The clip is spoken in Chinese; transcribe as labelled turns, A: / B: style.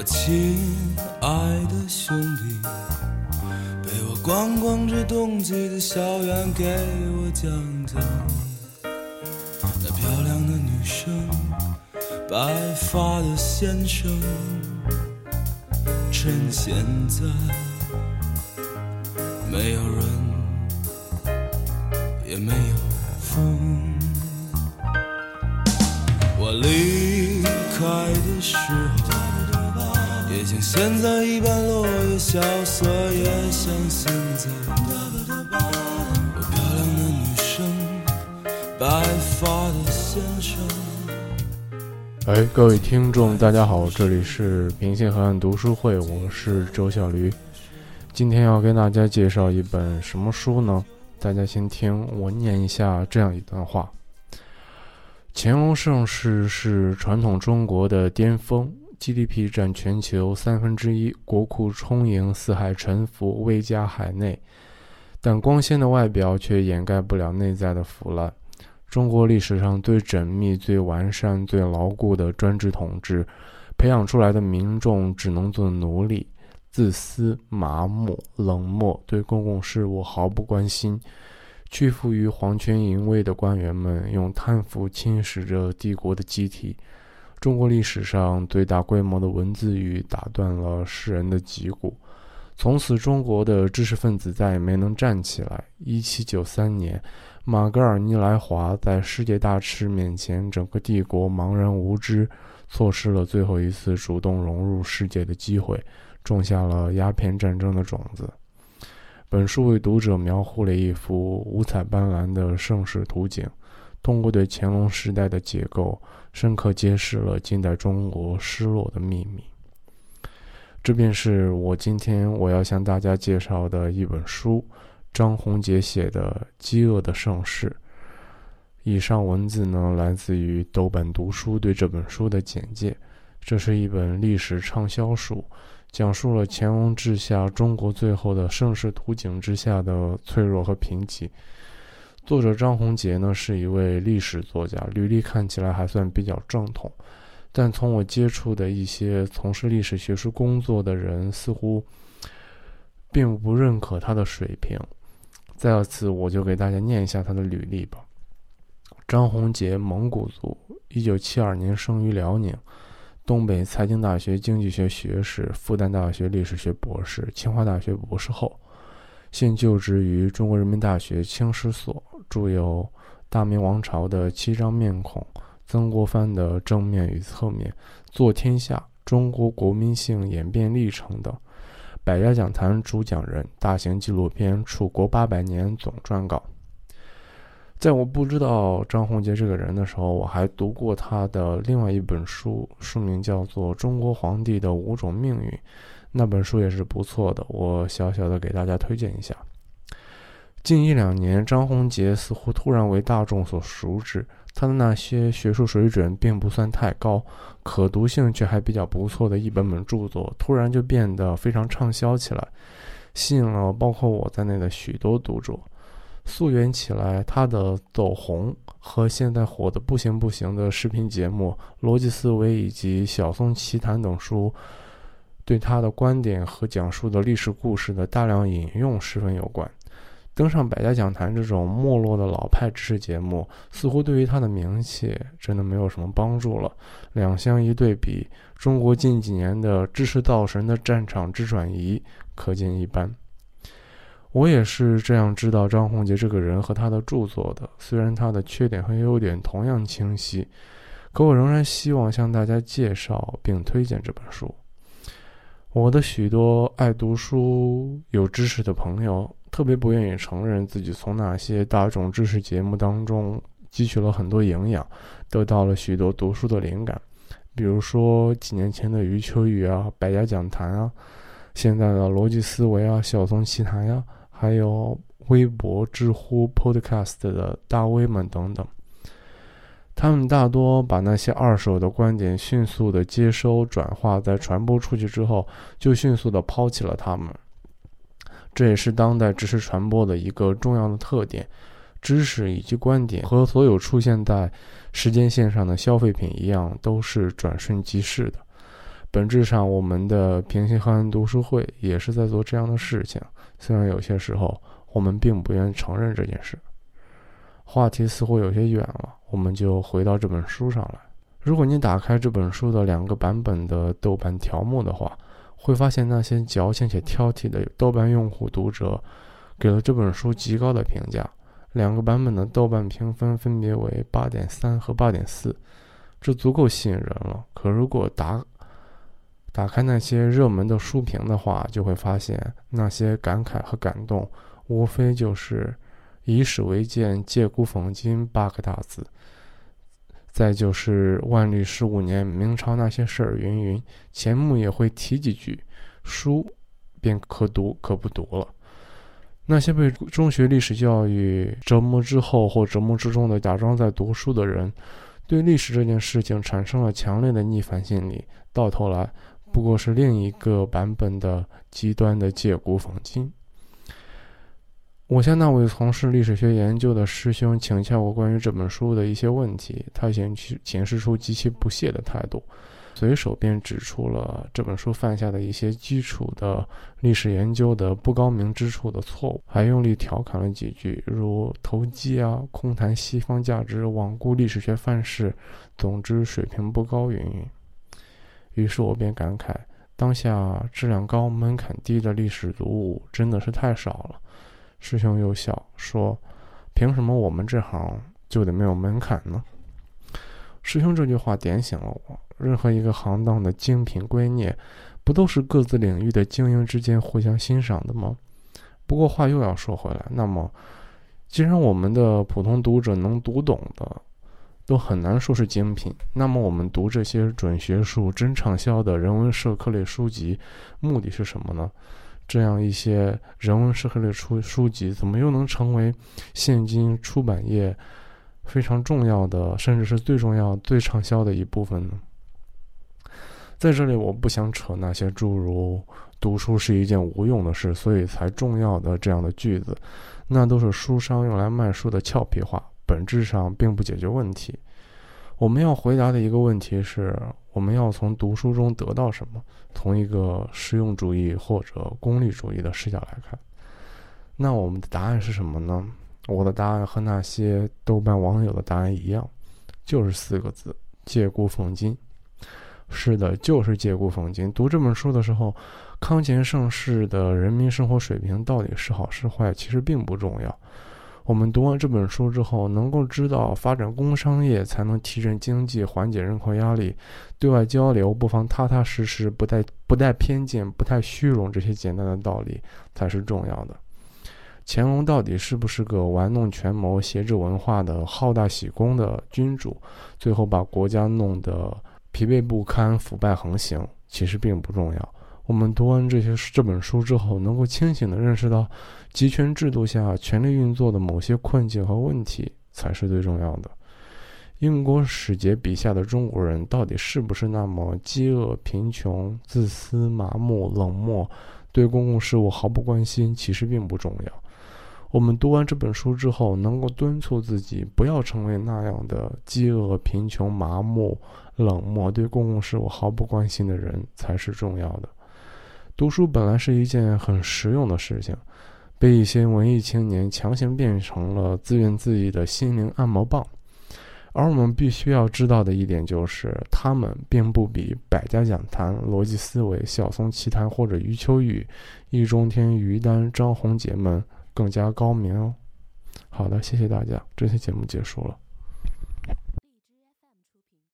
A: 我亲爱的兄弟，陪我逛逛这冬季的校园，给我讲讲那漂亮的女生，白发的先生。趁现在没有人，也没有风。我离开的时候，像现在一般落叶萧瑟，也像现在。我漂亮的女生，白发的先生。
B: 哎，各位听众，大家好，这里是平信河岸读书会，我是周小驴。今天要跟大家介绍一本什么书呢？大家先听我念一下这样一段话：乾隆盛世是传统中国的巅峰，GDP 占全球三分之一，国库充盈，四海沉浮，威加海内。但光鲜的外表却掩盖不了内在的腐烂。中国历史上最缜密、最完善、最牢固的专制统治，培养出来的民众只能做奴隶，自私、麻木、冷漠，对公共事务毫不关心。屈服于皇权淫威的官员们，用贪腐侵蚀着帝国的机体。中国历史上最大规模的文字狱打断了世人的脊骨，从此中国的知识分子再也没能站起来。一七九三年。马格尔尼莱华在世界大势面前，整个帝国茫然无知，错失了最后一次主动融入世界的机会，种下了鸦片战争的种子。本书为读者描绘了一幅五彩斑斓的盛世图景，通过对乾隆时代的解构，深刻揭示了近代中国失落的秘密。这便是我今天我要向大家介绍的一本书。张宏杰写的《饥饿的盛世》。以上文字呢，来自于豆瓣读书对这本书的简介。这是一本历史畅销书，讲述了乾隆治下中国最后的盛世图景之下的脆弱和贫瘠。作者张宏杰呢，是一位历史作家，履历看起来还算比较正统，但从我接触的一些从事历史学术工作的人，似乎并不认可他的水平。再次，我就给大家念一下他的履历吧。张宏杰，蒙古族，一九七二年生于辽宁，东北财经大学经济学学士，复旦大学历史学博士，清华大学博士后，现就职于中国人民大学清史所，著有《大明王朝的七张面孔》、曾国藩的正面与侧面、《做天下》、中国国民性演变历程等。百家讲坛主讲人，大型纪录片《楚国八百年》总撰稿。在我不知道张宏杰这个人的时候，我还读过他的另外一本书，书名叫做《中国皇帝的五种命运》，那本书也是不错的，我小小的给大家推荐一下。近一两年，张宏杰似乎突然为大众所熟知。他的那些学术水准并不算太高，可读性却还比较不错的一本本著作，突然就变得非常畅销起来，吸引了包括我在内的许多读者。溯源起来，他的走红和现在火的不行不行的视频节目《逻辑思维》以及《小松奇谈》等书，对他的观点和讲述的历史故事的大量引用十分有关。登上百家讲坛这种没落的老派知识节目，似乎对于他的名气真的没有什么帮助了。两相一对比，中国近几年的知识造神的战场之转移可见一斑。我也是这样知道张宏杰这个人和他的著作的。虽然他的缺点和优点同样清晰，可我仍然希望向大家介绍并推荐这本书。我的许多爱读书、有知识的朋友。特别不愿意承认自己从那些大众知识节目当中汲取了很多营养，得到了许多读书的灵感。比如说几年前的余秋雨啊、百家讲坛啊，现在的逻辑思维啊、小松奇谈呀，还有微博、知乎、Podcast 的大 V 们等等，他们大多把那些二手的观点迅速的接收、转化，在传播出去之后，就迅速的抛弃了他们。这也是当代知识传播的一个重要的特点：知识以及观点和所有出现在时间线上的消费品一样，都是转瞬即逝的。本质上，我们的平行河岸读书会也是在做这样的事情，虽然有些时候我们并不愿意承认这件事。话题似乎有些远了，我们就回到这本书上来。如果你打开这本书的两个版本的豆瓣条目的话，会发现那些矫情且挑剔的豆瓣用户读者给了这本书极高的评价。两个版本的豆瓣评分分别为八点三和八点四，这足够吸引人了。可如果打打开那些热门的书评的话，就会发现那些感慨和感动，无非就是“以史为鉴，借古讽今”八个大字。再就是“万历十五年，明朝那些事儿”云云，钱穆也会提几句，书便可读可不读了。那些被中学历史教育折磨之后或折磨之中的假装在读书的人，对历史这件事情产生了强烈的逆反心理，到头来。不过是另一个版本的极端的借古讽今。我向那位从事历史学研究的师兄请教过关于这本书的一些问题，他显显示出极其不屑的态度，随手便指出了这本书犯下的一些基础的历史研究的不高明之处的错误，还用力调侃了几句，如投机啊、空谈西方价值、罔顾历史学范式，总之水平不高，云云。于是我便感慨，当下质量高、门槛低的历史读物真的是太少了。师兄又笑说：“凭什么我们这行就得没有门槛呢？”师兄这句话点醒了我：任何一个行当的精品圭臬，不都是各自领域的精英之间互相欣赏的吗？不过话又要说回来，那么既然我们的普通读者能读懂的，都很难说是精品。那么我们读这些准学术、真畅销的人文社科类书籍，目的是什么呢？这样一些人文社科类书书籍，怎么又能成为现今出版业非常重要的，甚至是最重要、最畅销的一部分呢？在这里，我不想扯那些诸如“读书是一件无用的事，所以才重要的”这样的句子，那都是书商用来卖书的俏皮话。本质上并不解决问题。我们要回答的一个问题是：我们要从读书中得到什么？从一个实用主义或者功利主义的视角来看，那我们的答案是什么呢？我的答案和那些豆瓣网友的答案一样，就是四个字：借古讽今。是的，就是借古讽今。读这本书的时候，康乾盛世的人民生活水平到底是好是坏，其实并不重要。我们读完这本书之后，能够知道发展工商业才能提振经济、缓解人口压力，对外交流不妨踏踏实实、不带不带偏见、不太虚荣，这些简单的道理才是重要的。乾隆到底是不是个玩弄权谋、挟制文化的好大喜功的君主？最后把国家弄得疲惫不堪、腐败横行，其实并不重要。我们读完这些这本书之后，能够清醒地认识到，集权制度下权力运作的某些困境和问题才是最重要的。英国使节笔下的中国人到底是不是那么饥饿、贫穷、自私、麻木、冷漠，对公共事务毫不关心？其实并不重要。我们读完这本书之后，能够敦促自己不要成为那样的饥饿、贫穷、麻木、冷漠、对公共事务毫不关心的人才是重要的。读书本来是一件很实用的事情，被一些文艺青年强行变成了自怨自艾的心灵按摩棒。而我们必须要知道的一点就是，他们并不比百家讲坛、逻辑思维、小松奇谈或者余秋雨、易中天、于丹、张宏杰们更加高明哦。好的，谢谢大家，这期节目结束了。